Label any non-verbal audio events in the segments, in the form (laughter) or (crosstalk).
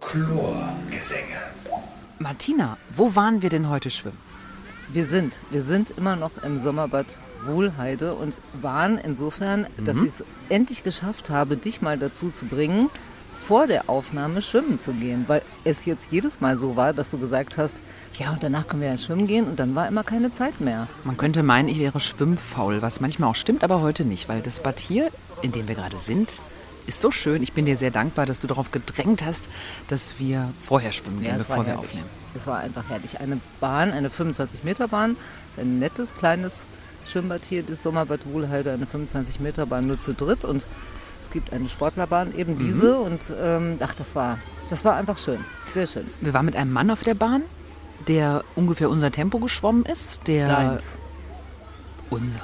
Chlorgesänge. Martina, wo waren wir denn heute schwimmen? Wir sind, wir sind immer noch im Sommerbad Wohlheide und waren insofern, dass ich es endlich geschafft habe, dich mal dazu zu bringen, vor der Aufnahme schwimmen zu gehen, weil es jetzt jedes Mal so war, dass du gesagt hast, ja und danach können wir ja schwimmen gehen und dann war immer keine Zeit mehr. Man könnte meinen, ich wäre schwimmfaul, was manchmal auch stimmt, aber heute nicht, weil das Bad hier, in dem wir gerade sind, ist so schön. Ich bin dir sehr dankbar, dass du darauf gedrängt hast, dass wir vorher schwimmen gehen, es bevor wir herrlich. aufnehmen. Es war einfach herrlich. Eine Bahn, eine 25-Meter-Bahn, ist ein nettes, kleines Schwimmbad hier, das Sommerbad Wohlheide, eine 25-Meter-Bahn nur zu dritt und es gibt eine Sportlerbahn, eben Mhm. diese und ähm, ach, das war, das war einfach schön, sehr schön. Wir waren mit einem Mann auf der Bahn, der ungefähr unser Tempo geschwommen ist, der Deins. unser,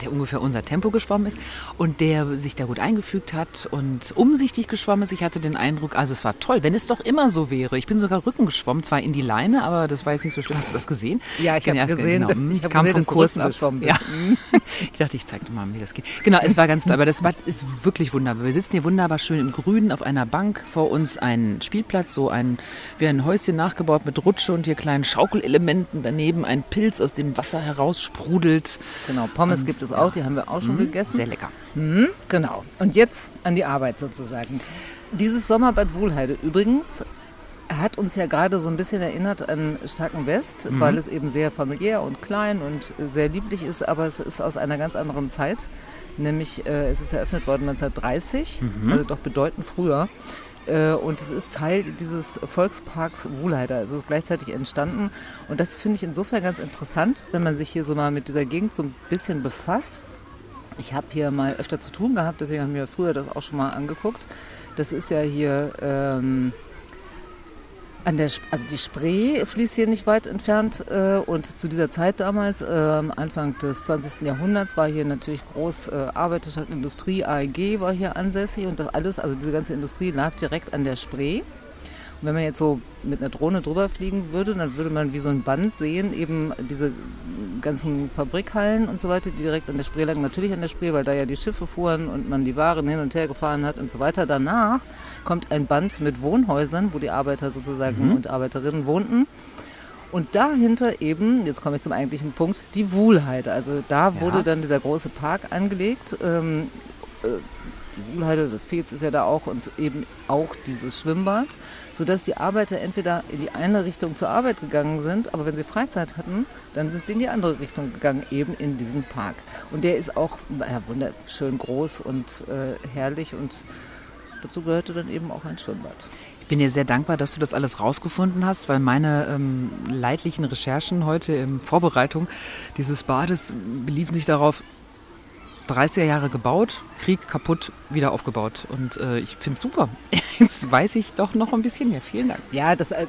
der ungefähr unser Tempo geschwommen ist und der sich da gut eingefügt hat und umsichtig geschwommen ist. Ich hatte den Eindruck, also es war toll, wenn es doch immer so wäre. Ich bin sogar Rücken geschwommen, zwar in die Leine, aber das war jetzt nicht so schlimm. Hast du das gesehen? Ja, ich kann habe ja- gesehen, genau. (laughs) ich habe kam gesehen, vom Kurs geschwommen bist. Ja. (laughs) Ich dachte, ich zeig dir mal, wie das geht. Genau, es war ganz toll, aber das Bad ist wirklich wunderbar. Wir sitzen hier wunderbar schön im Grünen auf einer Bank, vor uns ein Spielplatz, so ein, wie ein Häuschen nachgebaut mit Rutsche und hier kleinen Schaukelementen, daneben ein Pilz aus dem Wasser heraussprudelt. Genau, Pommes Und, gibt es auch, die haben wir auch schon gegessen. Sehr lecker. Mhm, genau. Und jetzt an die Arbeit sozusagen. Dieses Sommerbad Wohlheide übrigens hat uns ja gerade so ein bisschen erinnert an Starken West, weil es eben sehr familiär und klein und sehr lieblich ist, aber es ist aus einer ganz anderen Zeit. Nämlich, äh, es ist eröffnet worden 1930, also doch bedeutend früher. Äh, Und es ist Teil dieses Volksparks Wohlheide, also es ist gleichzeitig entstanden. Und das finde ich insofern ganz interessant, wenn man sich hier so mal mit dieser Gegend so ein bisschen befasst. Ich habe hier mal öfter zu tun gehabt, deswegen haben wir früher das auch schon mal angeguckt. Das ist ja hier ähm, an der, also die Spree fließt hier nicht weit entfernt äh, und zu dieser Zeit damals, ähm, Anfang des 20. Jahrhunderts, war hier natürlich groß äh, Arbeiterschaft, Industrie, AEG war hier ansässig und das alles, also diese ganze Industrie lag direkt an der Spree. Wenn man jetzt so mit einer Drohne drüber fliegen würde, dann würde man wie so ein Band sehen, eben diese ganzen Fabrikhallen und so weiter, die direkt an der Spree lagen. Natürlich an der Spree, weil da ja die Schiffe fuhren und man die Waren hin und her gefahren hat und so weiter. Danach kommt ein Band mit Wohnhäusern, wo die Arbeiter sozusagen und Arbeiterinnen wohnten. Und dahinter eben, jetzt komme ich zum eigentlichen Punkt, die Wuhlheide. Also da wurde dann dieser große Park angelegt. Ähm, äh, die Wuhlheide, das Fez ist ja da auch und eben auch dieses Schwimmbad, sodass die Arbeiter entweder in die eine Richtung zur Arbeit gegangen sind, aber wenn sie Freizeit hatten, dann sind sie in die andere Richtung gegangen, eben in diesen Park. Und der ist auch ja, wunderschön groß und äh, herrlich und dazu gehörte dann eben auch ein Schwimmbad. Ich bin dir sehr dankbar, dass du das alles rausgefunden hast, weil meine ähm, leidlichen Recherchen heute in Vorbereitung dieses Bades beliefen sich darauf, 30er Jahre gebaut, Krieg kaputt, wieder aufgebaut. Und äh, ich finde es super. (laughs) Jetzt weiß ich doch noch ein bisschen mehr. Vielen Dank. Ja, das äh,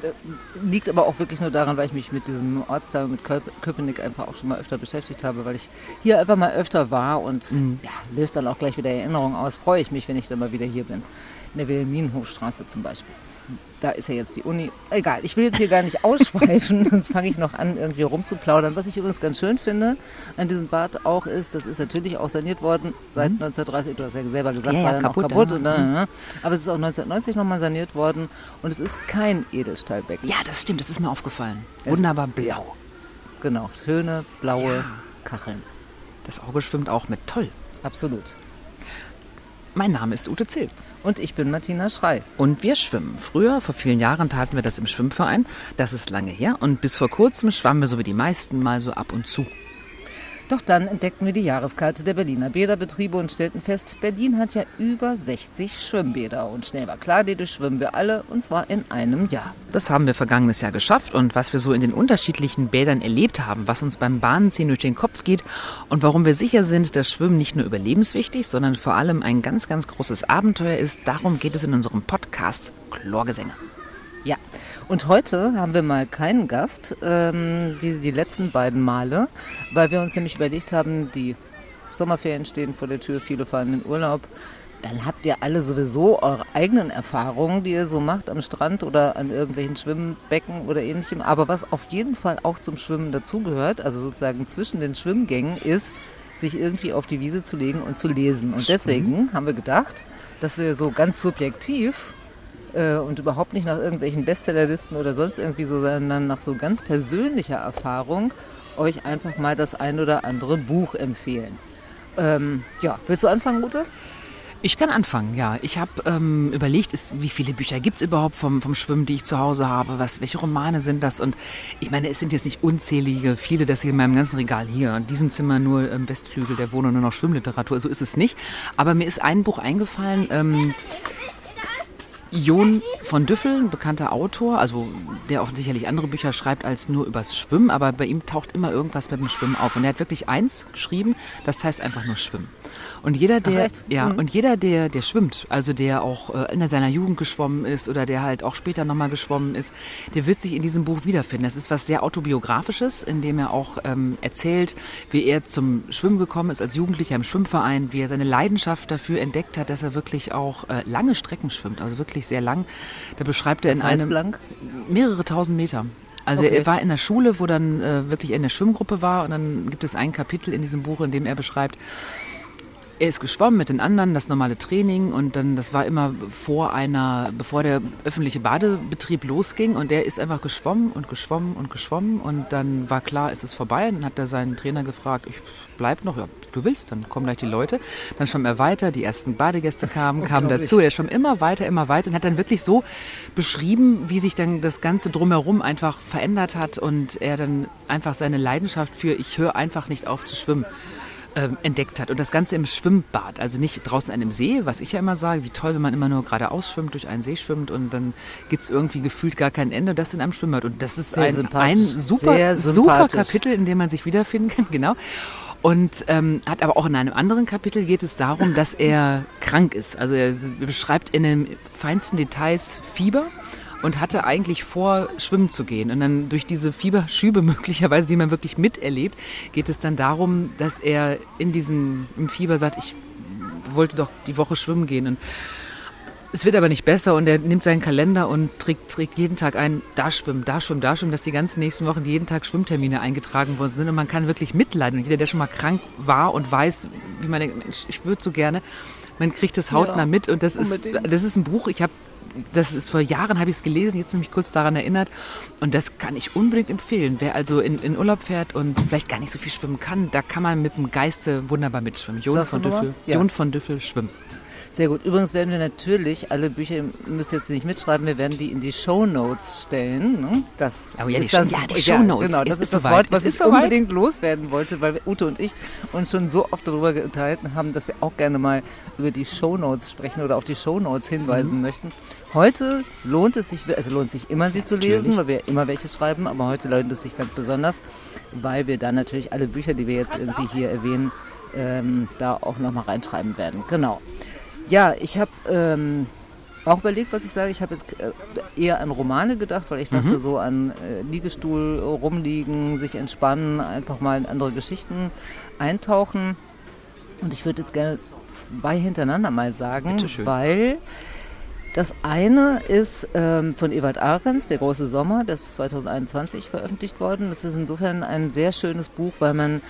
liegt aber auch wirklich nur daran, weil ich mich mit diesem Ortsteil, mit Köp Köpenick einfach auch schon mal öfter beschäftigt habe, weil ich hier einfach mal öfter war und ja, löst dann auch gleich wieder Erinnerungen aus. Freue ich mich, wenn ich dann mal wieder hier bin. In der Wilhelminenhofstraße zum Beispiel. Da ist ja jetzt die Uni. Egal, ich will jetzt hier gar nicht ausschweifen, (laughs) sonst fange ich noch an, irgendwie rumzuplaudern. Was ich übrigens ganz schön finde an diesem Bad auch ist, das ist natürlich auch saniert worden seit 1930. Du hast ja selber gesagt, Ja, es ja, war dann kaputt, auch kaputt. ja. Und, äh, aber es ist auch 1990 nochmal saniert worden und es ist kein Edelstahlbecken. Ja, das stimmt, das ist mir aufgefallen. Es- Wunderbar blau. Genau, schöne blaue Ja. Kacheln. Das Auge schwimmt auch mit. Toll. Absolut. Mein Name ist Ute Zill. Und ich bin Martina Schrei. Und wir schwimmen. Früher, vor vielen Jahren, taten wir das im Schwimmverein. Das ist lange her. Und bis vor kurzem schwammen wir so wie die meisten mal so ab und zu. Doch dann entdeckten wir die Jahreskarte der Berliner Bäderbetriebe und stellten fest, Berlin hat ja über 60 Schwimmbäder. Und schnell war klar, die durchschwimmen wir alle, und zwar in einem Jahr. Das haben wir vergangenes Jahr geschafft und was wir so in den unterschiedlichen Bädern erlebt haben, was uns beim Bahnziehen durch den Kopf geht und warum wir sicher sind, dass Schwimmen nicht nur überlebenswichtig, sondern vor allem ein ganz, ganz großes Abenteuer ist, darum geht es in unserem Podcast Chlorgesänge. Ja, und heute haben wir mal keinen Gast, ähm, wie die letzten beiden Male, weil wir uns nämlich überlegt haben, die Sommerferien stehen vor der Tür, viele fahren in den Urlaub. Dann habt ihr alle sowieso eure eigenen Erfahrungen, die ihr so macht am Strand oder an irgendwelchen Schwimmbecken oder ähnlichem. Aber was auf jeden Fall auch zum Schwimmen dazugehört, also sozusagen zwischen den Schwimmgängen, ist sich irgendwie auf die Wiese zu legen und zu lesen. Und deswegen haben wir gedacht, dass wir so ganz subjektiv äh, und überhaupt nicht nach irgendwelchen Bestsellerlisten oder sonst irgendwie so, sondern nach so ganz persönlicher Erfahrung euch einfach mal das ein oder andere Buch empfehlen. Ähm, ja, willst du anfangen, Ute? Ich kann anfangen, ja. Ich habe ähm, überlegt, ist, wie viele Bücher gibt es überhaupt vom, vom Schwimmen, die ich zu Hause habe? Was, welche Romane sind das? Und ich meine, es sind jetzt nicht unzählige, viele, das hier in meinem ganzen Regal hier. In diesem Zimmer nur im Westflügel der Wohnung nur noch Schwimmliteratur. So ist es nicht. Aber mir ist ein Buch eingefallen, ähm, Jon von Düffel, ein bekannter Autor, also der auch sicherlich andere Bücher schreibt als nur übers Schwimmen, aber bei ihm taucht immer irgendwas mit dem Schwimmen auf. Und er hat wirklich eins geschrieben, das heißt einfach nur Schwimmen. Und jeder, der, ja, mhm. und jeder, der, der schwimmt, also der auch äh, in seiner Jugend geschwommen ist oder der halt auch später nochmal geschwommen ist, der wird sich in diesem Buch wiederfinden. Das ist was sehr autobiografisches, in dem er auch ähm, erzählt, wie er zum Schwimmen gekommen ist als Jugendlicher im Schwimmverein, wie er seine Leidenschaft dafür entdeckt hat, dass er wirklich auch äh, lange Strecken schwimmt, also wirklich sehr lang. Da beschreibt er in einem lang? mehrere tausend Meter. Also okay. er war in der Schule, wo dann äh, wirklich in der Schwimmgruppe war und dann gibt es ein Kapitel in diesem Buch, in dem er beschreibt, er ist geschwommen mit den anderen, das normale Training und dann, das war immer vor einer, bevor der öffentliche Badebetrieb losging und er ist einfach geschwommen und geschwommen und geschwommen und dann war klar, es ist vorbei und dann hat er seinen Trainer gefragt, ich bleib noch, ja, du willst, dann kommen gleich die Leute. Dann schwamm er weiter, die ersten Badegäste kamen, kamen dazu, er schwamm immer weiter, immer weiter und hat dann wirklich so beschrieben, wie sich dann das Ganze drumherum einfach verändert hat und er dann einfach seine Leidenschaft für, ich höre einfach nicht auf zu schwimmen ähm, entdeckt hat. Und das Ganze im Schwimmbad, also nicht draußen an einem See, was ich ja immer sage, wie toll, wenn man immer nur geradeaus schwimmt, durch einen See schwimmt und dann gibt es irgendwie gefühlt gar kein Ende, das in einem Schwimmbad. Und das ist ein, ein, super, super Kapitel, in dem man sich wiederfinden kann, (laughs) genau. Und ähm, hat aber auch in einem anderen Kapitel geht es darum, dass er krank ist. Also er beschreibt in den feinsten Details Fieber und hatte eigentlich vor, schwimmen zu gehen. Und dann durch diese Fieberschübe (laughs) möglicherweise, die man wirklich miterlebt, geht es dann darum, dass er in diesem im Fieber sagt, ich wollte doch die Woche schwimmen gehen. Und es wird aber nicht besser und er nimmt seinen Kalender und trägt, trägt jeden Tag ein, da schwimmen, da schwimmen, da schwimmen, dass die ganzen nächsten Wochen jeden Tag Schwimmtermine eingetragen worden sind und man kann wirklich mitleiden. Und jeder, der schon mal krank war und weiß, wie man denkt, Mensch, ich würde so gerne, man kriegt das hautnah ja, mit und das ist, das ist ein Buch, ich habe das ist vor Jahren habe ich es gelesen, jetzt mich kurz daran erinnert. Und das kann ich unbedingt empfehlen. Wer also in, in Urlaub fährt und vielleicht gar nicht so viel schwimmen kann, da kann man mit dem Geiste wunderbar mitschwimmen. Jon von Düffel, ja. Jon von Düffel schwimmen. Sehr gut. Übrigens werden wir natürlich alle Bücher, ihr müsst jetzt nicht mitschreiben, wir werden die in die Show Notes stellen. Ne? Das oh ja, ist die, das, ja, die Show Notes. Ja, genau, das ist, ist das Wort, was ich unbedingt loswerden wollte, weil Ute und ich uns schon so oft darüber unterhalten haben, dass wir auch gerne mal über die Show Notes sprechen oder auf die Show Notes hinweisen mhm. möchten. Heute lohnt es sich, also lohnt sich immer sie zu lesen, natürlich. weil wir immer welche schreiben, aber heute lohnt es sich ganz besonders, weil wir dann natürlich alle Bücher, die wir jetzt irgendwie hier erwähnen, ähm, da auch nochmal reinschreiben werden. Genau. Ja, ich habe ähm, auch überlegt, was ich sage. Ich habe jetzt äh, eher an Romane gedacht, weil ich dachte mhm. so an äh, Liegestuhl rumliegen, sich entspannen, einfach mal in andere Geschichten eintauchen. Und ich würde jetzt gerne zwei hintereinander mal sagen, weil das eine ist ähm, von Ewald Ahrens, Der große Sommer, das ist 2021 veröffentlicht worden. Das ist insofern ein sehr schönes Buch, weil man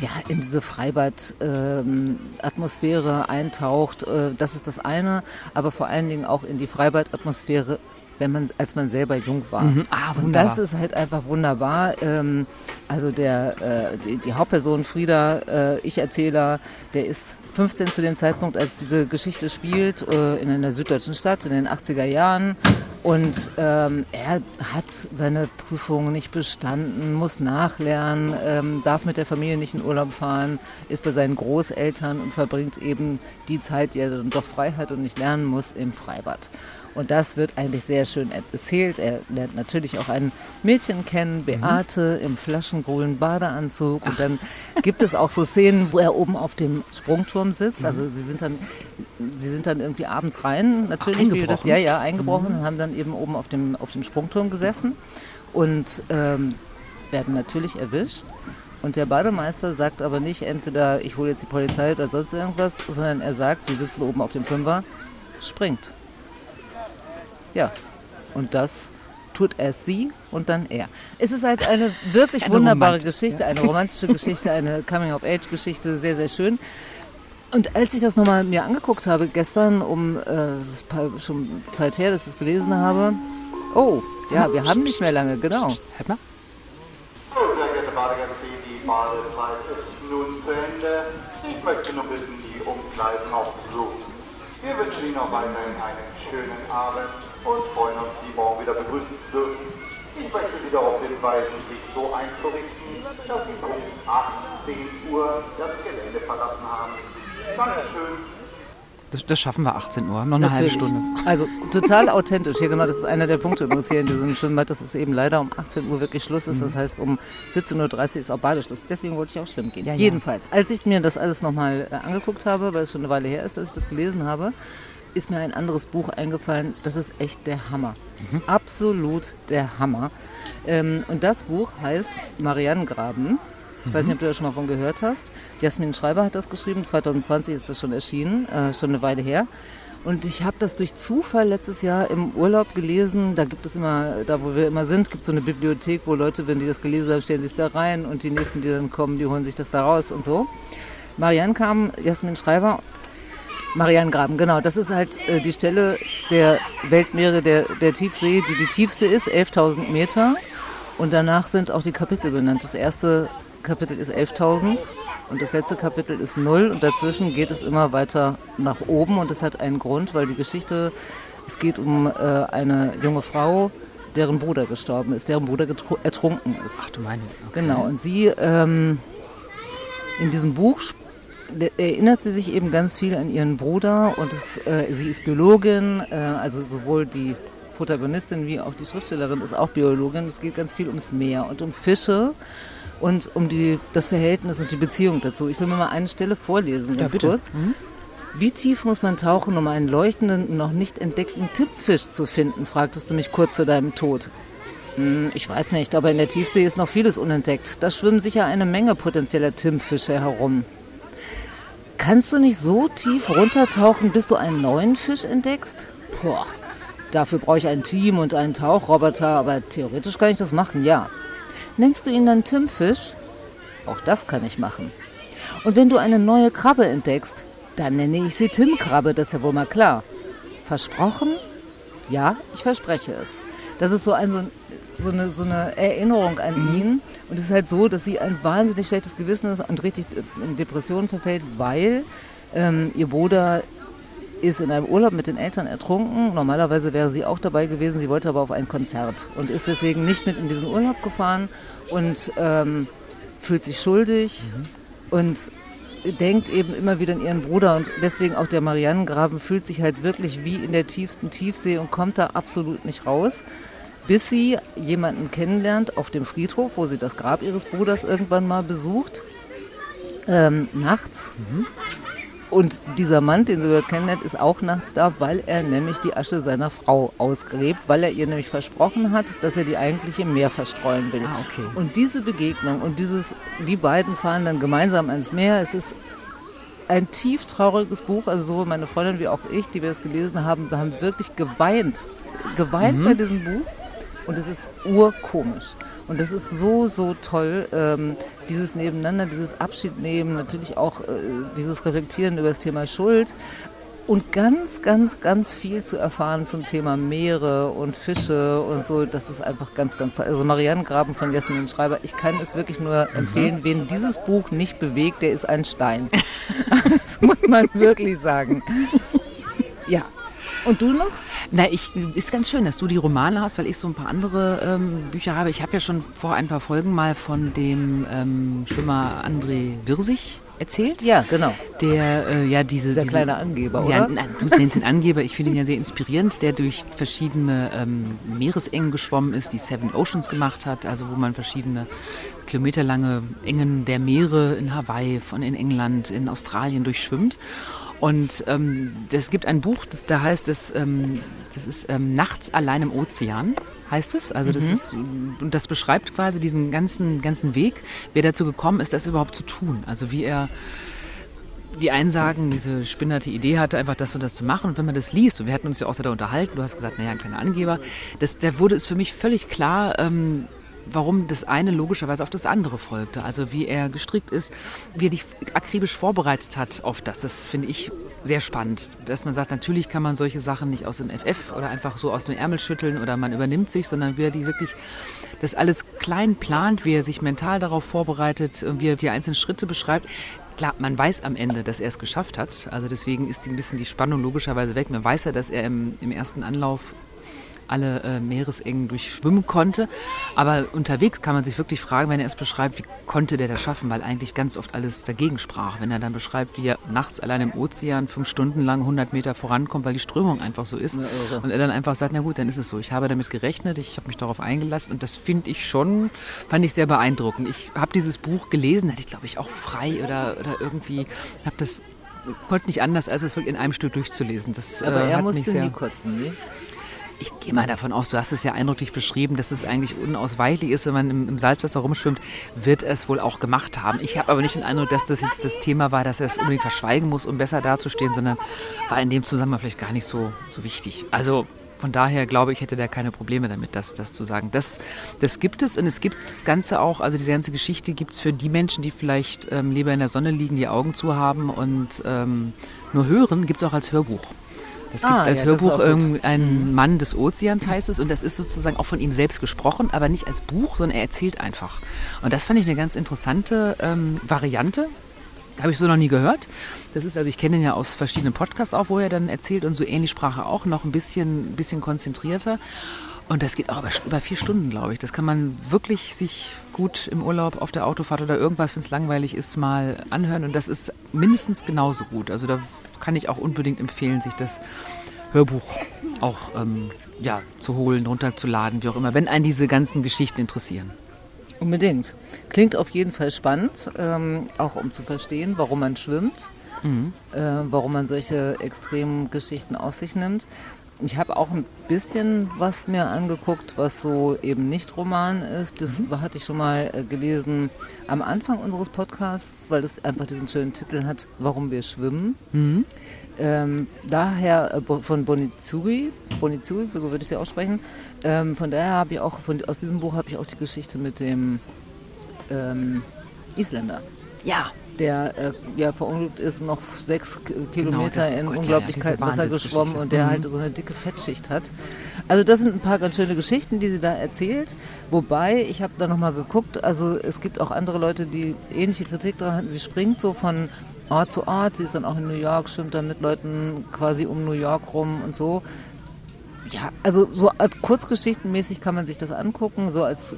ja, in diese Freibad-Atmosphäre eintaucht. Äh, das ist das eine, aber vor allen Dingen auch in die Freibad-Atmosphäre wenn man, als man selber jung war. Mhm. Ah, und das ist halt einfach wunderbar. Ähm, also der, äh, die, die, Hauptperson Frieda, äh, Ich-Erzähler, der ist 15 zu dem Zeitpunkt, als diese Geschichte spielt, äh, in einer süddeutschen Stadt in den 80er Jahren. Und ähm, er hat seine Prüfungen nicht bestanden, muss nachlernen, ähm, darf mit der Familie nicht in Urlaub fahren, ist bei seinen Großeltern und verbringt eben die Zeit, die er dann doch frei hat und nicht lernen muss, im Freibad. Und das wird eigentlich sehr schön erzählt. Er lernt natürlich auch ein Mädchen kennen, Beate, mhm. im flaschengrünen Badeanzug. Und dann gibt es auch so Szenen, wo er oben auf dem Sprungturm sitzt. Mhm. Also sie sind dann, sie sind dann irgendwie abends rein, natürlich, wie das, ja, ja, eingebrochen mhm. und haben dann eben oben auf dem, auf dem Sprungturm gesessen und ähm, werden natürlich erwischt. Und der Bademeister sagt aber nicht entweder, ich hole jetzt die Polizei oder sonst irgendwas, sondern er sagt, sie sitzen oben auf dem Fünfer, springt. Ja, und das tut erst sie und dann er. Es ist halt eine wirklich (laughs) eine wunderbare Romant Geschichte, ja. eine romantische Geschichte, eine (laughs) Coming-of-Age-Geschichte, sehr, sehr schön. Und als ich das nochmal mir angeguckt habe gestern, um äh, schon Zeit her, dass ich es gelesen habe, oh, ja, wir haben nicht mehr lange, genau. Hört mal. Sehr geehrte Badegäste, die Badezeit ist nun zu Ende. Ich möchte nur bitten, die Umkleiden aufzusuchen. Wir wünschen Ihnen noch weiterhin einen schönen Abend und freuen uns, Sie morgen wieder begrüßen zu dürfen. Ich möchte Sie darauf hinweisen, sich so einzurichten, dass Sie um 18 Uhr das Gelände verlassen haben. Dankeschön. Das, das, schaffen wir 18 Uhr, noch eine Natürlich. halbe Stunde. Also total authentisch. Hier genau, das ist einer der Punkte übrigens hier in diesem Schwimmbad, dass es eben leider um 18 Uhr wirklich Schluss ist. Mhm. Das heißt, um 17.30 Uhr ist auch Badeschluss. Deswegen wollte ich auch schwimmen gehen. Ja, Jedenfalls, als ich mir das alles nochmal äh, angeguckt habe, weil es schon eine Weile her ist, dass ich das gelesen habe, ist mir ein anderes Buch eingefallen. Das ist echt der Hammer. Mhm. Absolut der Hammer. Ähm, und das Buch heißt Marianengraben ich weiß nicht, ob du da schon mal von gehört hast. Jasmin Schreiber hat das geschrieben. 2020 ist das schon erschienen, äh, schon eine Weile her. Und ich habe das durch Zufall letztes Jahr im Urlaub gelesen. Da gibt es immer, da wo wir immer sind, gibt es so eine Bibliothek, wo Leute, wenn die das gelesen haben, stellen sich da rein und die nächsten, die dann kommen, die holen sich das da raus und so. Marianne kam, Jasmin Schreiber, Marianne Graben, genau. Das ist halt äh, die Stelle der Weltmeere der, der Tiefsee, die die tiefste ist, 11.000 Meter. Und danach sind auch die Kapitel benannt. Das erste Kapitel ist 11.000 und das letzte Kapitel ist 0 und dazwischen geht es immer weiter nach oben und das hat einen Grund, weil die Geschichte, es geht um äh, eine junge Frau, deren Bruder gestorben ist, deren Bruder ertrunken ist. Ach du meine. Okay. Genau, und sie ähm, in diesem Buch erinnert sie sich eben ganz viel an ihren Bruder und es, äh, sie ist Biologin, äh, also sowohl die Protagonistin wie auch die Schriftstellerin ist auch Biologin. Es geht ganz viel ums Meer und um Fische und um die, das Verhältnis und die Beziehung dazu. Ich will mir mal eine Stelle vorlesen, ganz ja, kurz. Mhm. Wie tief muss man tauchen, um einen leuchtenden, noch nicht entdeckten Tippfisch zu finden, fragtest du mich kurz vor deinem Tod. Hm, ich weiß nicht, aber in der Tiefsee ist noch vieles unentdeckt. Da schwimmen sicher eine Menge potenzieller Tippfische herum. Kannst du nicht so tief runtertauchen, bis du einen neuen Fisch entdeckst? Boah, dafür brauche ich ein Team und einen Tauchroboter, aber theoretisch kann ich das machen, ja. Nennst du ihn dann Timfisch? Auch das kann ich machen. Und wenn du eine neue Krabbe entdeckst, dann nenne ich sie Timkrabbe, das ist ja wohl mal klar. Versprochen? Ja, ich verspreche es. Das ist so, ein, so, so, eine, so eine Erinnerung an mhm. ihn. Und es ist halt so, dass sie ein wahnsinnig schlechtes Gewissen ist und richtig in Depressionen verfällt, weil ähm, ihr Bruder ist in einem Urlaub mit den Eltern ertrunken. Normalerweise wäre sie auch dabei gewesen. Sie wollte aber auf ein Konzert und ist deswegen nicht mit in diesen Urlaub gefahren und ähm, fühlt sich schuldig mhm. und denkt eben immer wieder an ihren Bruder und deswegen auch der Marianengraben fühlt sich halt wirklich wie in der tiefsten Tiefsee und kommt da absolut nicht raus, bis sie jemanden kennenlernt auf dem Friedhof, wo sie das Grab ihres Bruders irgendwann mal besucht, ähm, nachts. Mhm. Und dieser Mann, den sie dort kennenlernt, ist auch nachts da, weil er nämlich die Asche seiner Frau ausgräbt, weil er ihr nämlich versprochen hat, dass er die eigentlich im Meer verstreuen will. Ah, okay. Und diese Begegnung und dieses, die beiden fahren dann gemeinsam ans Meer. Es ist ein tief trauriges Buch, also sowohl meine Freundin wie auch ich, die wir es gelesen haben, haben wirklich geweint, geweint mhm. bei diesem Buch. Und es ist urkomisch. Und das ist so, so toll, ähm, dieses Nebeneinander, dieses Abschiednehmen, natürlich auch äh, dieses Reflektieren über das Thema Schuld und ganz, ganz, ganz viel zu erfahren zum Thema Meere und Fische und so. Das ist einfach ganz, ganz toll. Also Marianne Graben von Jasmin Schreiber, ich kann es wirklich nur mhm. empfehlen. Mhm. Wen dieses Buch nicht bewegt, der ist ein Stein. (laughs) das muss man wirklich sagen. Ja. Und du noch? Na, ich ist ganz schön, dass du die Romane hast, weil ich so ein paar andere ähm, Bücher habe. Ich habe ja schon vor ein paar Folgen mal von dem ähm, Schwimmer André Wirsig erzählt. Ja, genau. Der äh, ja diese der diese, kleine Angeber, ja, oder? du nennst ihn Angeber. Ich finde ihn ja sehr inspirierend, der durch verschiedene ähm, Meeresengen geschwommen ist, die Seven Oceans gemacht hat, also wo man verschiedene kilometerlange Engen der Meere in Hawaii, von in England, in Australien durchschwimmt. Und ähm, es gibt ein Buch, das da heißt es, ähm, das ist ähm, Nachts allein im Ozean, heißt es. Also das mhm. ist und das beschreibt quasi diesen ganzen ganzen Weg, wer dazu gekommen ist, das überhaupt zu tun. Also wie er die einen sagen, diese spinnerte Idee hatte, einfach das und das zu machen. Und wenn man das liest, und wir hatten uns ja auch da unterhalten, du hast gesagt, naja, ein kleiner Angeber, das, da wurde es für mich völlig klar, ähm, warum das eine logischerweise auf das andere folgte. Also wie er gestrickt ist, wie er dich akribisch vorbereitet hat auf das. Das finde ich sehr spannend. Dass man sagt, natürlich kann man solche Sachen nicht aus dem FF oder einfach so aus dem Ärmel schütteln oder man übernimmt sich, sondern wie er die wirklich das alles klein plant, wie er sich mental darauf vorbereitet, wie er die einzelnen Schritte beschreibt. Klar, man weiß am Ende, dass er es geschafft hat. Also deswegen ist ein bisschen die Spannung logischerweise weg. Man weiß ja, dass er im, im ersten Anlauf alle äh, Meeresengen durchschwimmen konnte. Aber unterwegs kann man sich wirklich fragen, wenn er es beschreibt, wie konnte der das schaffen, weil eigentlich ganz oft alles dagegen sprach. Wenn er dann beschreibt, wie er nachts allein im Ozean fünf Stunden lang 100 Meter vorankommt, weil die Strömung einfach so ist. Und er dann einfach sagt, na gut, dann ist es so. Ich habe damit gerechnet, ich habe mich darauf eingelassen und das finde ich schon, fand ich sehr beeindruckend. Ich habe dieses Buch gelesen, hatte ich glaube ich auch frei oder, oder irgendwie, habe das konnte nicht anders, als es wirklich in einem Stück durchzulesen. Das, Aber äh, er musste nie kotzen, ne? Ich gehe mal davon aus, du hast es ja eindrücklich beschrieben, dass es eigentlich unausweichlich ist, wenn man im, im Salzwasser rumschwimmt, wird es wohl auch gemacht haben. Ich habe aber nicht den Eindruck, dass das jetzt das Thema war, dass er es unbedingt verschweigen muss, um besser dazustehen, sondern war in dem Zusammenhang vielleicht gar nicht so, so wichtig. Also von daher glaube ich, hätte der keine Probleme damit, das, das zu sagen. Das, das gibt es und es gibt das Ganze auch, also diese ganze Geschichte gibt es für die Menschen, die vielleicht ähm, lieber in der Sonne liegen, die Augen zu haben und ähm, nur hören, gibt es auch als Hörbuch. Das gibt es ah, als ja, Hörbuch. Ein mhm. Mann des Ozeans heißt es. Und das ist sozusagen auch von ihm selbst gesprochen, aber nicht als Buch, sondern er erzählt einfach. Und das fand ich eine ganz interessante ähm, Variante. Habe ich so noch nie gehört. Das ist also, ich kenne ihn ja aus verschiedenen Podcasts auch, wo er dann erzählt und so ähnlich sprach er auch, noch ein bisschen, bisschen konzentrierter. Und das geht auch über, vier Stunden, glaube ich. Das kann man wirklich sich gut im Urlaub auf der Autofahrt oder irgendwas, wenn es langweilig ist, mal anhören. Und das ist mindestens genauso gut. Also da kann ich auch unbedingt empfehlen, sich das Hörbuch auch ähm, ja, zu holen, runterzuladen, wie auch immer, wenn einen diese ganzen Geschichten interessieren. Unbedingt. Klingt auf jeden Fall spannend, ähm, auch um zu verstehen, warum man schwimmt, mhm. äh, warum man solche extremen Geschichten aus sich nimmt. Ich habe auch ein bisschen was mir angeguckt, was so eben nicht Roman ist. Das mhm. hatte ich schon mal äh, gelesen am Anfang unseres Podcasts, weil das einfach diesen schönen Titel hat, Warum wir schwimmen. Mhm. Ähm, daher äh, von Bonizuri, Bonizuri, so würde ich sie aussprechen. Ähm, von daher habe ich auch, von, aus diesem Buch habe ich auch die Geschichte mit dem ähm, Isländer. Ja, der äh, ja verunglückt ist, noch sechs Kilometer genau, in Gott, unglaublich ja, Wasser geschwommen und der mhm. halt so eine dicke Fettschicht hat. Also das sind ein paar ganz schöne Geschichten, die sie da erzählt. Wobei, ich habe da nochmal geguckt, also es gibt auch andere Leute, die ähnliche Kritik daran hatten. Sie springt so von Ort zu Ort, sie ist dann auch in New York, schwimmt dann mit Leuten quasi um New York rum und so. Ja, also so kurzgeschichtenmäßig kann man sich das angucken, so als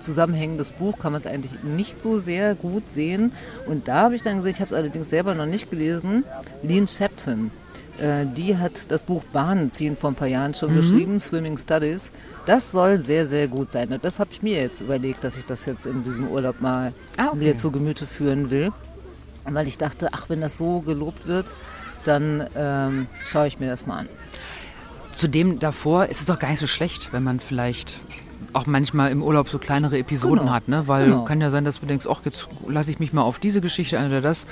zusammenhängendes Buch kann man es eigentlich nicht so sehr gut sehen. Und da habe ich dann gesehen, ich habe es allerdings selber noch nicht gelesen, Lean Shepton. Äh, die hat das Buch Bahnen ziehen vor ein paar Jahren schon mhm. geschrieben, Swimming Studies. Das soll sehr, sehr gut sein. Und das habe ich mir jetzt überlegt, dass ich das jetzt in diesem Urlaub mal ah, okay. mir zu Gemüte führen will. Weil ich dachte, ach, wenn das so gelobt wird, dann ähm, schaue ich mir das mal an. Zudem davor ist es doch gar nicht so schlecht, wenn man vielleicht auch manchmal im Urlaub so kleinere Episoden genau. hat, ne? Weil genau. kann ja sein, dass du denkst, ach, jetzt lasse ich mich mal auf diese Geschichte ein oder das.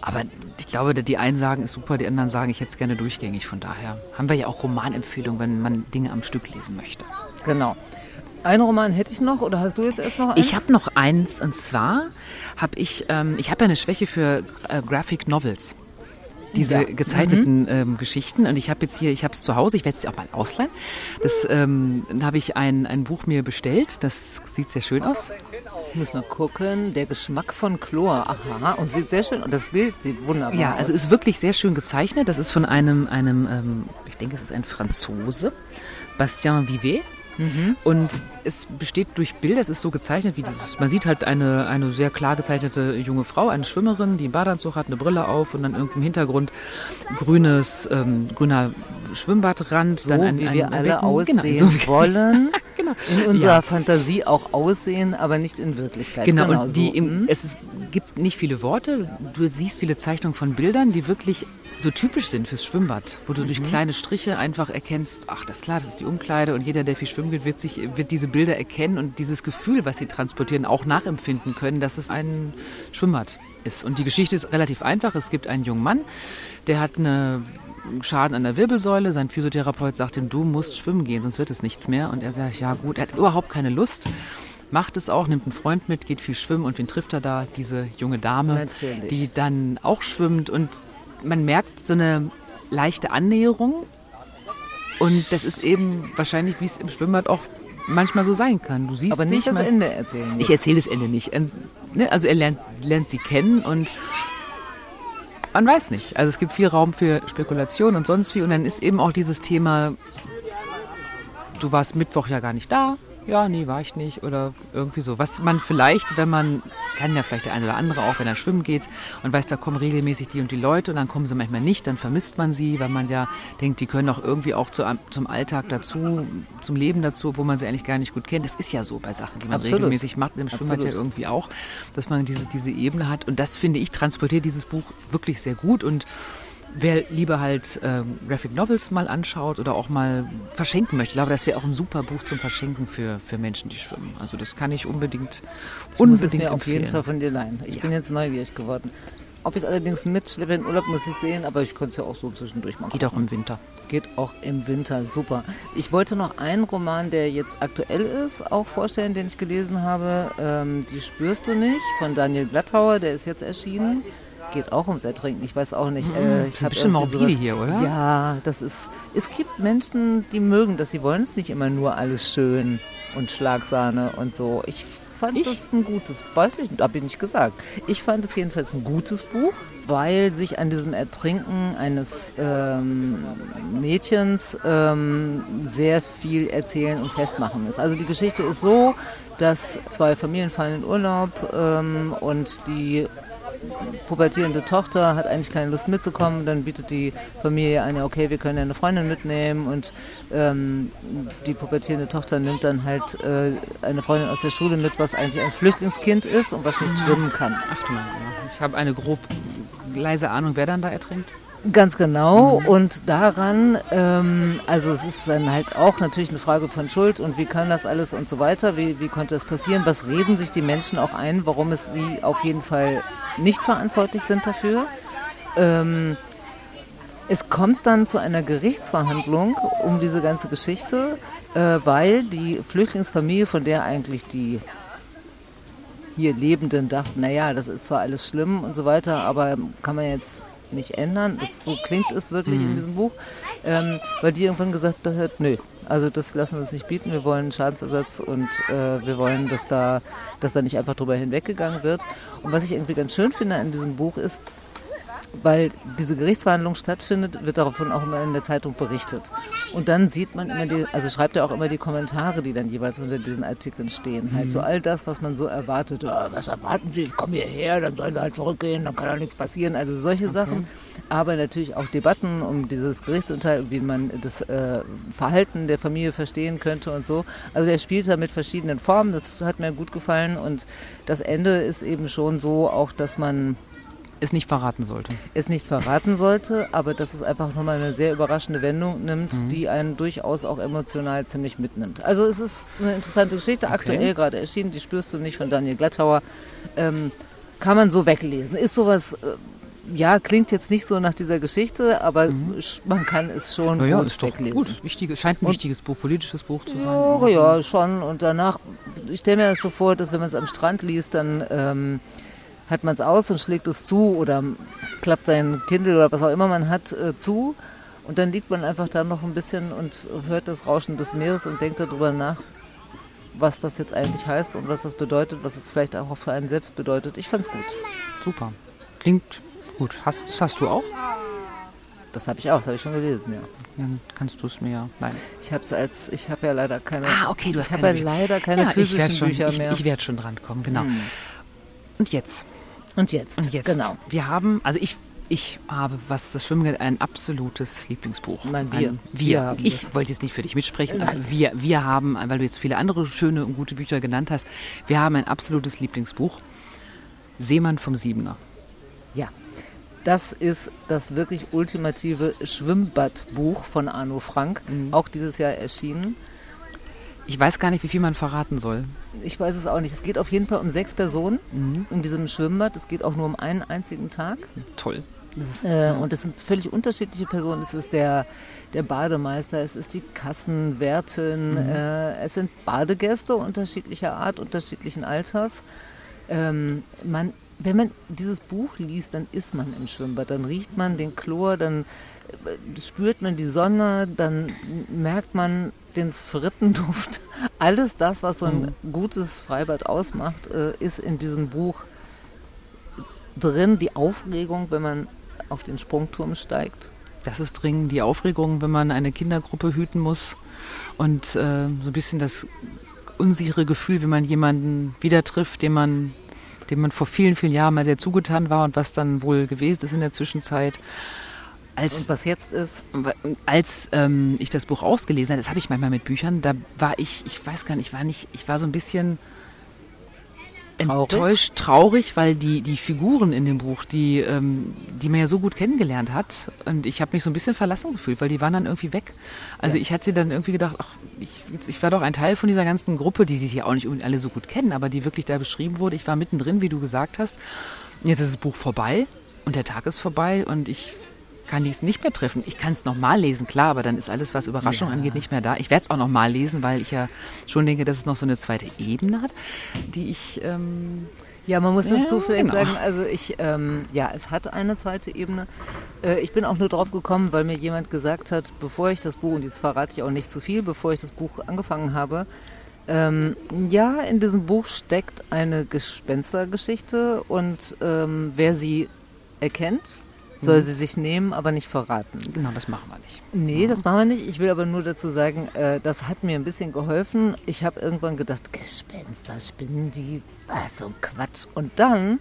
Aber ich glaube, die einen sagen, ist super, die anderen sagen, ich hätte es gerne durchgängig. Von daher haben wir ja auch Romanempfehlungen, wenn man Dinge am Stück lesen möchte. Genau. Einen Roman hätte ich noch oder hast du jetzt erst noch eins? Ich habe noch eins und zwar habe ich, ähm, ich habe ja eine Schwäche für äh, Graphic Novels diese ja. gezeichneten mhm. ähm, Geschichten. Und ich habe jetzt hier, ich habe es zu Hause, ich werde es auch mal ausleihen. Das ähm, habe ich ein, ein Buch mir bestellt. Das sieht sehr schön aus. Ich muss mal gucken. Der Geschmack von Chlor. Aha. Und sieht sehr schön. Und das Bild sieht wunderbar ja, aus. Ja, also ist wirklich sehr schön gezeichnet. Das ist von einem, einem ähm, ich denke, es ist ein Franzose. Bastien Vivet. Mhm. Und es besteht durch Bilder, es ist so gezeichnet, wie dieses, man sieht halt eine, eine sehr klar gezeichnete junge Frau, eine Schwimmerin, die einen Badeanzug hat, eine Brille auf und dann irgendwie im Hintergrund grünes, ähm, grüner Schwimmbadrand. So dann ein, wie ein, wir ein alle Becken. Genau, aussehen genau, so wollen, (laughs) genau. in unserer ja. Fantasie auch aussehen, aber nicht in Wirklichkeit. Genau, genau und die, so. im, mhm. es gibt nicht viele Worte. Du siehst viele Zeichnungen von Bildern, die wirklich so typisch sind fürs Schwimmbad, wo du mhm. durch kleine Striche einfach erkennst, ach, das ist klar, das ist die Umkleide und jeder, der viel schwimmen geht, wird sich, wird diese Bilder erkennen und dieses Gefühl, was sie transportieren, auch nachempfinden können, dass es ein Schwimmbad ist. Und die Geschichte ist relativ einfach. Es gibt einen jungen Mann, der hat eine Schaden an der Wirbelsäule. Sein Physiotherapeut sagt ihm, du musst schwimmen gehen, sonst wird es nichts mehr. Und er sagt, ja gut, er hat überhaupt keine Lust macht es auch, nimmt einen Freund mit, geht viel schwimmen und wen trifft er da? Diese junge Dame, Natürlich. die dann auch schwimmt und man merkt so eine leichte Annäherung und das ist eben wahrscheinlich, wie es im Schwimmbad auch manchmal so sein kann. Du siehst Aber nicht das Ende erzählen. Ich erzähle das Ende nicht. Ne, also er lernt, lernt sie kennen und man weiß nicht. Also es gibt viel Raum für Spekulation und sonst wie. Und dann ist eben auch dieses Thema, du warst Mittwoch ja gar nicht da ja, nee, war ich nicht oder irgendwie so. Was man vielleicht, wenn man, kann ja vielleicht der eine oder andere auch, wenn er schwimmen geht und weiß, da kommen regelmäßig die und die Leute und dann kommen sie manchmal nicht, dann vermisst man sie, weil man ja denkt, die können doch irgendwie auch zu, zum Alltag dazu, zum Leben dazu, wo man sie eigentlich gar nicht gut kennt. Das ist ja so bei Sachen, die man Absolut. regelmäßig macht, im Schwimmbad ja irgendwie auch, dass man diese, diese Ebene hat und das finde ich transportiert dieses Buch wirklich sehr gut und Wer lieber halt ähm, Graphic Novels mal anschaut oder auch mal verschenken möchte, ich glaube, das wäre auch ein super Buch zum Verschenken für, für Menschen, die schwimmen. Also das kann ich unbedingt, ich unbedingt muss es mir empfehlen. auf jeden Fall von dir leihen. Ich ja. bin jetzt neugierig geworden. Ob ich es allerdings mitschleppe in Urlaub, muss ich sehen, aber ich könnte es ja auch so zwischendurch machen. Geht auch im Winter. Geht auch im Winter, super. Ich wollte noch einen Roman, der jetzt aktuell ist, auch vorstellen, den ich gelesen habe. Ähm, Die spürst du nicht, von Daniel Glattauer, der ist jetzt erschienen geht auch ums Ertrinken. Ich weiß auch nicht. Mhm. Äh, ich habe schon morbide hier, oder? Ja, das ist. Es gibt Menschen, die mögen das. Sie wollen es nicht immer nur alles schön und Schlagsahne und so. Ich fand ich? das ein gutes, weiß ich, habe ich nicht gesagt. Ich fand es jedenfalls ein gutes Buch, weil sich an diesem Ertrinken eines ähm, Mädchens ähm, sehr viel erzählen und festmachen ist. Also die Geschichte ist so, dass zwei Familien fahren in Urlaub ähm, und die pubertierende Tochter hat eigentlich keine Lust mitzukommen, dann bietet die Familie an, okay, wir können ja eine Freundin mitnehmen und ähm, die pubertierende Tochter nimmt dann halt äh, eine Freundin aus der Schule mit, was eigentlich ein Flüchtlingskind ist und was nicht schwimmen kann. Ach du ich habe eine grob leise Ahnung, wer dann da ertrinkt. Ganz genau. Mhm. Und daran, ähm, also es ist dann halt auch natürlich eine Frage von Schuld und wie kann das alles und so weiter, wie, wie konnte das passieren, was reden sich die Menschen auch ein, warum es sie auf jeden Fall nicht verantwortlich sind dafür. Ähm, es kommt dann zu einer Gerichtsverhandlung um diese ganze Geschichte, äh, weil die Flüchtlingsfamilie, von der eigentlich die hier Lebenden dachten, naja, das ist zwar alles schlimm und so weiter, aber kann man jetzt nicht ändern. Das, so klingt es wirklich mhm. in diesem Buch. Ähm, weil die irgendwann gesagt hat, nö, also das lassen wir uns nicht bieten. Wir wollen Schadensersatz und äh, wir wollen, dass da, dass da nicht einfach drüber hinweggegangen wird. Und was ich irgendwie ganz schön finde an diesem Buch ist, weil diese Gerichtsverhandlung stattfindet, wird davon auch immer in der Zeitung berichtet. Und dann sieht man immer die, also schreibt er auch immer die Kommentare, die dann jeweils unter diesen Artikeln stehen. Mhm. Halt so mhm. all das, was man so erwartet. Oh, was erwarten Sie? Ich komme hierher, dann sollen Sie halt zurückgehen, dann kann ja nichts passieren. Also solche okay. Sachen. Aber natürlich auch Debatten um dieses Gerichtsurteil, wie man das äh, Verhalten der Familie verstehen könnte und so. Also er spielt da mit verschiedenen Formen. Das hat mir gut gefallen. Und das Ende ist eben schon so auch, dass man es nicht verraten sollte. Es nicht verraten sollte, aber dass es einfach nochmal eine sehr überraschende Wendung nimmt, mhm. die einen durchaus auch emotional ziemlich mitnimmt. Also es ist eine interessante Geschichte, okay. aktuell gerade erschienen, die spürst du nicht von Daniel Glattauer. Ähm, kann man so weglesen. Ist sowas, äh, ja, klingt jetzt nicht so nach dieser Geschichte, aber mhm. man kann es schon ja, gut ist weglesen. Gut, wichtige, scheint ein und, wichtiges Buch, politisches Buch zu sein. Ja, ja, schon. Und danach, ich stelle mir das so vor, dass wenn man es am Strand liest, dann... Ähm, hat man es aus und schlägt es zu oder klappt sein Kindle oder was auch immer man hat äh, zu. Und dann liegt man einfach da noch ein bisschen und hört das Rauschen des Meeres und denkt darüber nach, was das jetzt eigentlich heißt und was das bedeutet, was es vielleicht auch für einen selbst bedeutet. Ich fand's gut. Super. Klingt gut. Hast, das hast du auch? Das habe ich auch, das habe ich schon gelesen, ja. Dann kannst du es mir Nein. Ich habe es als, ich habe ja leider keine. Ah, okay, du hast ich keine. Ich habe ja leider keine ja, physischen schon, Bücher ich, mehr. Ich werde schon dran kommen, genau. Hm. Und jetzt und jetzt. Und jetzt. Genau. Wir haben, also ich, ich habe, was das Schwimmen geht, ein absolutes Lieblingsbuch. Nein, wir. Ein, wir. wir ich wollte jetzt nicht für dich mitsprechen, aber wir, wir haben, weil du jetzt viele andere schöne und gute Bücher genannt hast, wir haben ein absolutes Lieblingsbuch. Seemann vom Siebener. Ja, das ist das wirklich ultimative Schwimmbadbuch von Arno Frank, mhm. auch dieses Jahr erschienen. Ich weiß gar nicht, wie viel man verraten soll. Ich weiß es auch nicht. Es geht auf jeden Fall um sechs Personen mhm. in diesem Schwimmbad. Es geht auch nur um einen einzigen Tag. Toll. Ist, äh. Und es sind völlig unterschiedliche Personen. Es ist der, der Bademeister, es ist die Kassenwärtin, mhm. äh, es sind Badegäste unterschiedlicher Art, unterschiedlichen Alters. Ähm, man, wenn man dieses Buch liest, dann ist man im Schwimmbad, dann riecht man den Chlor, dann äh, spürt man die Sonne, dann merkt man den Frittenduft. (laughs) Alles das, was so ein mhm. gutes Freibad ausmacht, äh, ist in diesem Buch drin. Die Aufregung, wenn man auf den Sprungturm steigt. Das ist dringend die Aufregung, wenn man eine Kindergruppe hüten muss und äh, so ein bisschen das unsichere Gefühl, wenn man jemanden wieder trifft, den man, dem man vor vielen, vielen Jahren mal sehr zugetan war und was dann wohl gewesen ist in der Zwischenzeit. Als, und was jetzt ist? Als ähm, ich das Buch ausgelesen habe, das habe ich manchmal mit Büchern, da war ich, ich weiß gar nicht, ich war nicht, ich war so ein bisschen enttäuscht, traurig, weil die, die Figuren in dem Buch, die, ähm, die man ja so gut kennengelernt hat, und ich habe mich so ein bisschen verlassen gefühlt, weil die waren dann irgendwie weg. Also ja. ich hatte dann irgendwie gedacht, ach, ich, ich war doch ein Teil von dieser ganzen Gruppe, die sich ja auch nicht alle so gut kennen, aber die wirklich da beschrieben wurde. Ich war mittendrin, wie du gesagt hast. Jetzt ist das Buch vorbei und der Tag ist vorbei und ich kann ich es nicht mehr treffen. Ich kann es nochmal lesen, klar, aber dann ist alles, was Überraschung ja. angeht, nicht mehr da. Ich werde es auch nochmal lesen, weil ich ja schon denke, dass es noch so eine zweite Ebene hat, die ich. Ähm, ja, man muss dazu ja, vielleicht genau. sagen, also ich, ähm, ja, es hat eine zweite Ebene. Äh, ich bin auch nur drauf gekommen, weil mir jemand gesagt hat, bevor ich das Buch, und jetzt verrate ich auch nicht zu viel, bevor ich das Buch angefangen habe, ähm, ja, in diesem Buch steckt eine Gespenstergeschichte und ähm, wer sie erkennt, soll mhm. sie sich nehmen, aber nicht verraten. Genau, das machen wir nicht. Nee, das machen wir nicht. Ich will aber nur dazu sagen, äh, das hat mir ein bisschen geholfen. Ich habe irgendwann gedacht, Gespenster, Spinnen, die, was so Quatsch. Und dann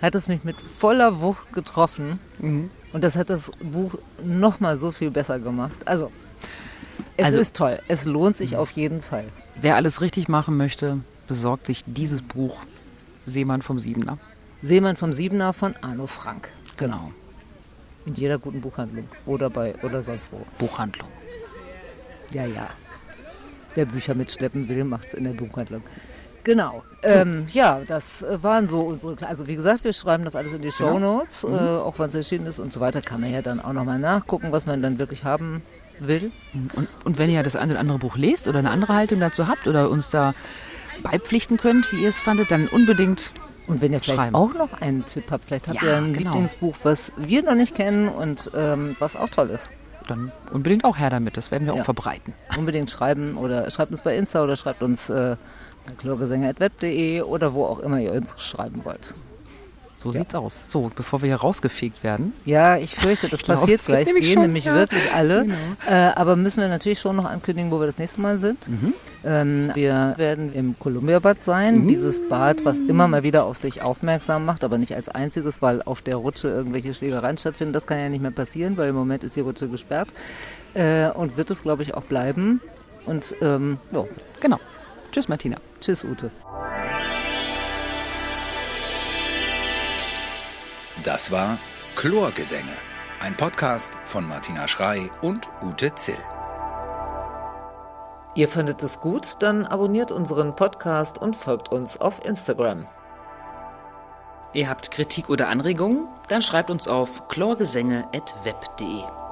hat es mich mit voller Wucht getroffen. Mhm. Und das hat das Buch nochmal so viel besser gemacht. Also, es also, ist toll. Es lohnt sich mhm. auf jeden Fall. Wer alles richtig machen möchte, besorgt sich dieses Buch Seemann vom Siebener. Seemann vom Siebener von Arno Frank. Genau. In jeder guten Buchhandlung oder bei oder sonst wo. Buchhandlung. Ja, ja. Wer Bücher mitschleppen will, macht es in der Buchhandlung. Genau. Ähm, ja, das äh, waren so unsere. Also wie gesagt, wir schreiben das alles in die Show. Notes, genau. mhm. äh, auch wann es erschienen ist und so weiter. Kann man ja dann auch nochmal nachgucken, was man dann wirklich haben will. Und, und wenn ihr das eine oder andere Buch lest oder eine andere Haltung dazu habt oder uns da beipflichten könnt, wie ihr es fandet, dann unbedingt und wenn ihr vielleicht schreiben. auch noch einen Tipp habt, vielleicht habt ja, ihr ein genau. Lieblingsbuch, was wir noch nicht kennen und ähm, was auch toll ist. Dann unbedingt auch her damit, das werden wir ja. auch verbreiten. Unbedingt schreiben oder schreibt uns bei Insta oder schreibt uns äh, chlorgesänger.web.de oder wo auch immer ihr uns schreiben wollt. So ja. sieht's aus. So, bevor wir hier rausgefegt werden. Ja, ich fürchte, das passiert glaub, gleich. Nämlich gehen schon, nämlich ja. wirklich alle. Genau. Äh, aber müssen wir natürlich schon noch ankündigen, wo wir das nächste Mal sind. Mhm. Ähm, wir werden im Columbia-Bad sein. Mhm. Dieses Bad, was immer mal wieder auf sich aufmerksam macht, aber nicht als einziges, weil auf der Rutsche irgendwelche Schlägereien stattfinden. Das kann ja nicht mehr passieren, weil im Moment ist die Rutsche gesperrt. Äh, und wird es, glaube ich, auch bleiben. Und ähm, ja. Genau. Tschüss, Martina. Tschüss, Ute. Das war Chlorgesänge, ein Podcast von Martina Schrei und Ute Zill. Ihr findet es gut? Dann abonniert unseren Podcast und folgt uns auf Instagram. Ihr habt Kritik oder Anregungen? Dann schreibt uns auf chlorgesänge.web.de.